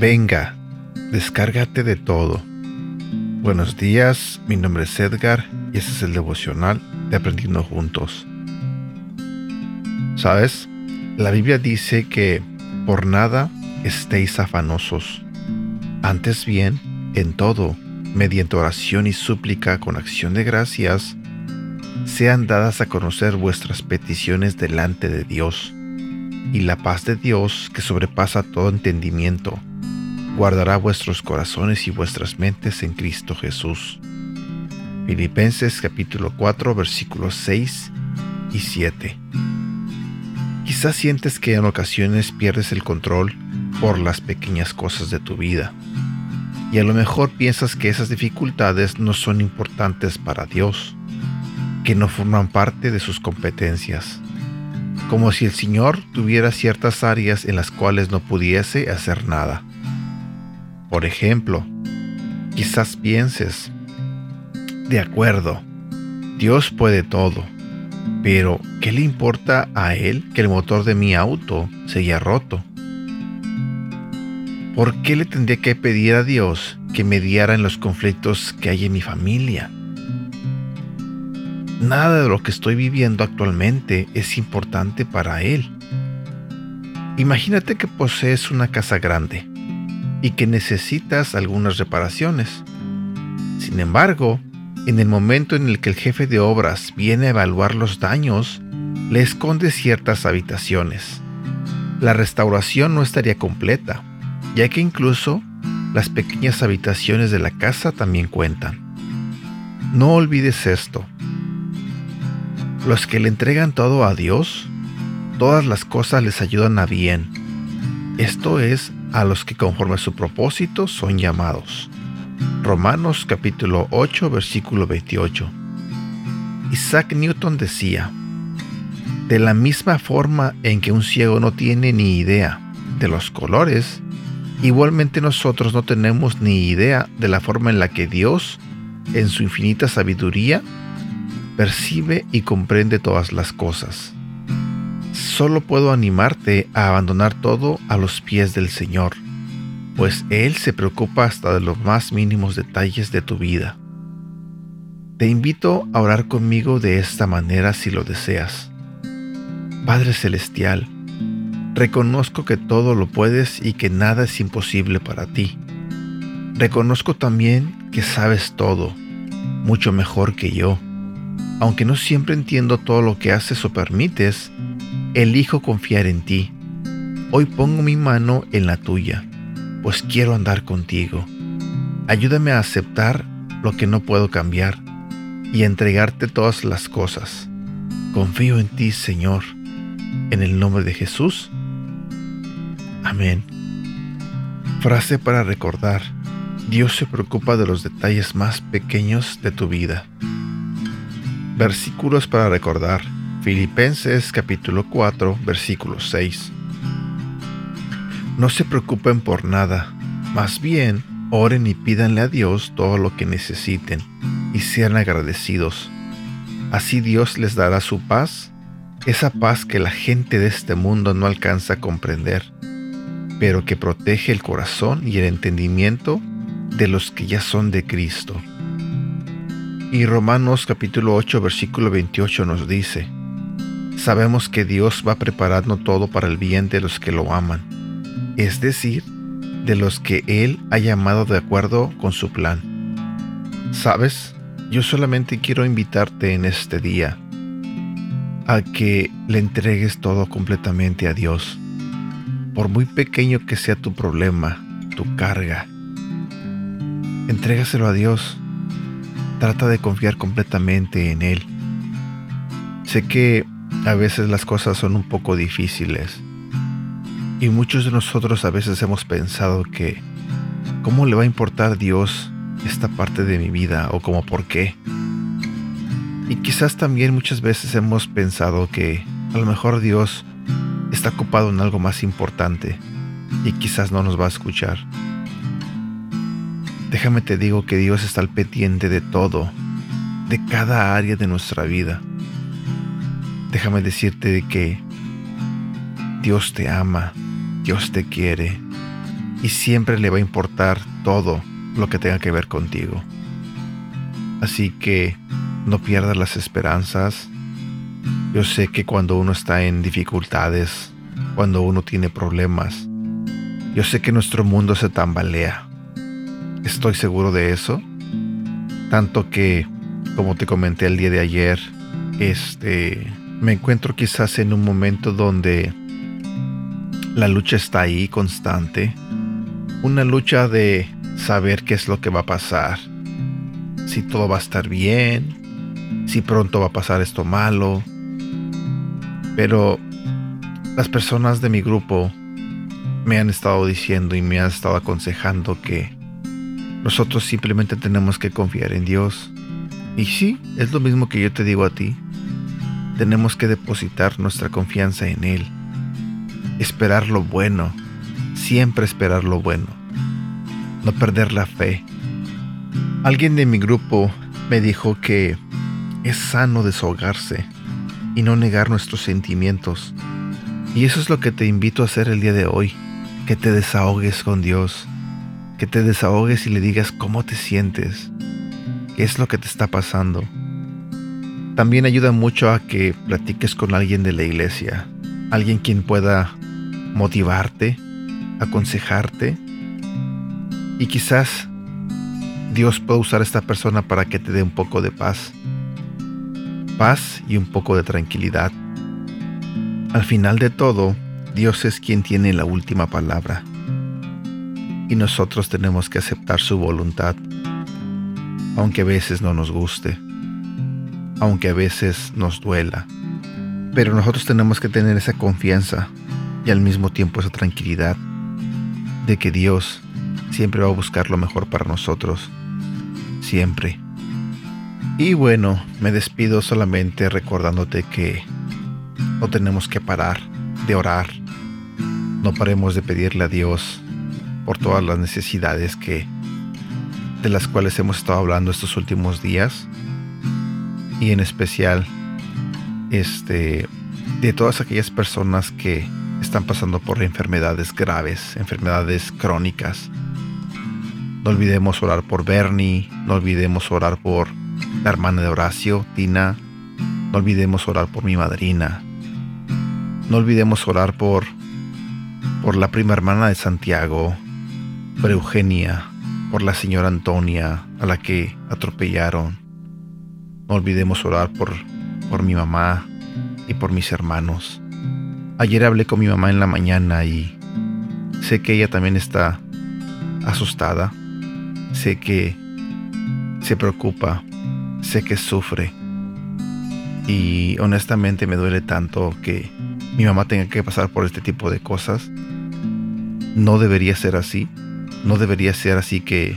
Venga, descárgate de todo. Buenos días, mi nombre es Edgar y este es el devocional de Aprendiendo Juntos. ¿Sabes? La Biblia dice que por nada estéis afanosos. Antes bien, en todo, mediante oración y súplica con acción de gracias, sean dadas a conocer vuestras peticiones delante de Dios. Y la paz de Dios, que sobrepasa todo entendimiento, guardará vuestros corazones y vuestras mentes en Cristo Jesús. Filipenses capítulo 4 versículos 6 y 7. Quizás sientes que en ocasiones pierdes el control por las pequeñas cosas de tu vida. Y a lo mejor piensas que esas dificultades no son importantes para Dios, que no forman parte de sus competencias. Como si el Señor tuviera ciertas áreas en las cuales no pudiese hacer nada. Por ejemplo, quizás pienses, de acuerdo, Dios puede todo, pero ¿qué le importa a Él que el motor de mi auto se haya roto? ¿Por qué le tendría que pedir a Dios que mediara en los conflictos que hay en mi familia? Nada de lo que estoy viviendo actualmente es importante para Él. Imagínate que posees una casa grande y que necesitas algunas reparaciones. Sin embargo, en el momento en el que el jefe de obras viene a evaluar los daños, le esconde ciertas habitaciones. La restauración no estaría completa, ya que incluso las pequeñas habitaciones de la casa también cuentan. No olvides esto. Los que le entregan todo a Dios, todas las cosas les ayudan a bien. Esto es a los que conforme a su propósito son llamados. Romanos capítulo 8 versículo 28. Isaac Newton decía, de la misma forma en que un ciego no tiene ni idea de los colores, igualmente nosotros no tenemos ni idea de la forma en la que Dios, en su infinita sabiduría, percibe y comprende todas las cosas solo puedo animarte a abandonar todo a los pies del Señor, pues Él se preocupa hasta de los más mínimos detalles de tu vida. Te invito a orar conmigo de esta manera si lo deseas. Padre Celestial, reconozco que todo lo puedes y que nada es imposible para ti. Reconozco también que sabes todo, mucho mejor que yo. Aunque no siempre entiendo todo lo que haces o permites, Elijo confiar en ti. Hoy pongo mi mano en la tuya, pues quiero andar contigo. Ayúdame a aceptar lo que no puedo cambiar y a entregarte todas las cosas. Confío en ti, Señor. En el nombre de Jesús. Amén. Frase para recordar. Dios se preocupa de los detalles más pequeños de tu vida. Versículos para recordar. Filipenses capítulo 4, versículo 6. No se preocupen por nada, más bien oren y pídanle a Dios todo lo que necesiten y sean agradecidos. Así Dios les dará su paz, esa paz que la gente de este mundo no alcanza a comprender, pero que protege el corazón y el entendimiento de los que ya son de Cristo. Y Romanos capítulo 8 versículo 28 nos dice, sabemos que Dios va preparando todo para el bien de los que lo aman, es decir, de los que Él ha llamado de acuerdo con su plan. ¿Sabes? Yo solamente quiero invitarte en este día a que le entregues todo completamente a Dios. Por muy pequeño que sea tu problema, tu carga, entrégaselo a Dios. Trata de confiar completamente en Él. Sé que a veces las cosas son un poco difíciles. Y muchos de nosotros a veces hemos pensado que, ¿cómo le va a importar Dios esta parte de mi vida o como por qué? Y quizás también muchas veces hemos pensado que a lo mejor Dios está ocupado en algo más importante y quizás no nos va a escuchar. Déjame te digo que Dios está al pendiente de todo, de cada área de nuestra vida déjame decirte que Dios te ama, Dios te quiere y siempre le va a importar todo lo que tenga que ver contigo. Así que no pierdas las esperanzas. Yo sé que cuando uno está en dificultades, cuando uno tiene problemas, yo sé que nuestro mundo se tambalea. Estoy seguro de eso. Tanto que, como te comenté el día de ayer, este, me encuentro quizás en un momento donde la lucha está ahí constante. Una lucha de saber qué es lo que va a pasar. Si todo va a estar bien. Si pronto va a pasar esto malo. Pero las personas de mi grupo me han estado diciendo y me han estado aconsejando que nosotros simplemente tenemos que confiar en Dios. Y sí, es lo mismo que yo te digo a ti. Tenemos que depositar nuestra confianza en Él. Esperar lo bueno. Siempre esperar lo bueno. No perder la fe. Alguien de mi grupo me dijo que es sano desahogarse y no negar nuestros sentimientos. Y eso es lo que te invito a hacer el día de hoy. Que te desahogues con Dios que te desahogues y le digas cómo te sientes, qué es lo que te está pasando. También ayuda mucho a que platiques con alguien de la iglesia, alguien quien pueda motivarte, aconsejarte. Y quizás Dios pueda usar a esta persona para que te dé un poco de paz, paz y un poco de tranquilidad. Al final de todo, Dios es quien tiene la última palabra. Y nosotros tenemos que aceptar su voluntad, aunque a veces no nos guste, aunque a veces nos duela. Pero nosotros tenemos que tener esa confianza y al mismo tiempo esa tranquilidad de que Dios siempre va a buscar lo mejor para nosotros, siempre. Y bueno, me despido solamente recordándote que no tenemos que parar de orar, no paremos de pedirle a Dios por todas las necesidades que de las cuales hemos estado hablando estos últimos días y en especial este de todas aquellas personas que están pasando por enfermedades graves, enfermedades crónicas. No olvidemos orar por Bernie, no olvidemos orar por la hermana de Horacio, Tina, no olvidemos orar por mi madrina. No olvidemos orar por por la prima hermana de Santiago, por Eugenia, por la señora Antonia, a la que atropellaron. No olvidemos orar por, por mi mamá y por mis hermanos. Ayer hablé con mi mamá en la mañana y sé que ella también está asustada. Sé que se preocupa, sé que sufre. Y honestamente me duele tanto que mi mamá tenga que pasar por este tipo de cosas. No debería ser así. No debería ser así que,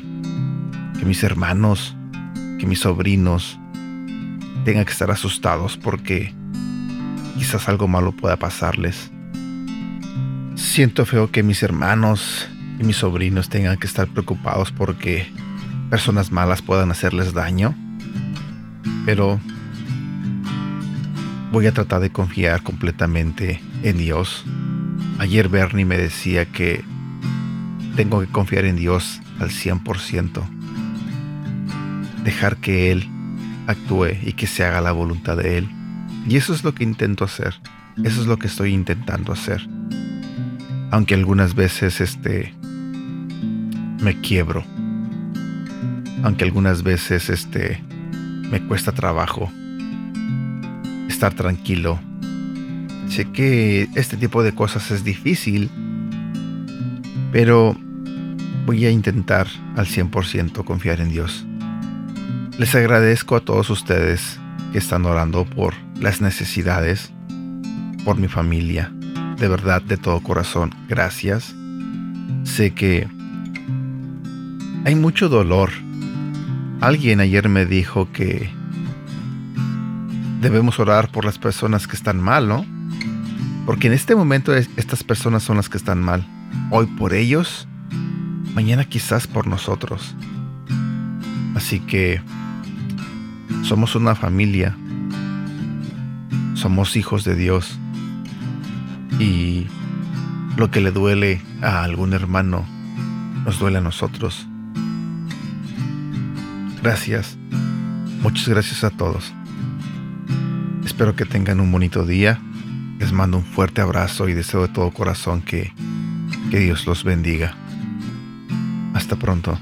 que mis hermanos, que mis sobrinos tengan que estar asustados porque quizás algo malo pueda pasarles. Siento feo que mis hermanos y mis sobrinos tengan que estar preocupados porque personas malas puedan hacerles daño. Pero voy a tratar de confiar completamente en Dios. Ayer Bernie me decía que tengo que confiar en Dios al 100%. Dejar que Él actúe y que se haga la voluntad de Él. Y eso es lo que intento hacer. Eso es lo que estoy intentando hacer. Aunque algunas veces este me quiebro. Aunque algunas veces este me cuesta trabajo estar tranquilo. Sé que este tipo de cosas es difícil, pero voy a intentar al 100% confiar en Dios. Les agradezco a todos ustedes que están orando por las necesidades, por mi familia. De verdad, de todo corazón, gracias. Sé que hay mucho dolor. Alguien ayer me dijo que debemos orar por las personas que están mal, ¿no? Porque en este momento estas personas son las que están mal. Hoy por ellos mañana quizás por nosotros. Así que somos una familia, somos hijos de Dios y lo que le duele a algún hermano nos duele a nosotros. Gracias. Muchas gracias a todos. Espero que tengan un bonito día. Les mando un fuerte abrazo y deseo de todo corazón que, que Dios los bendiga. Hasta pronto.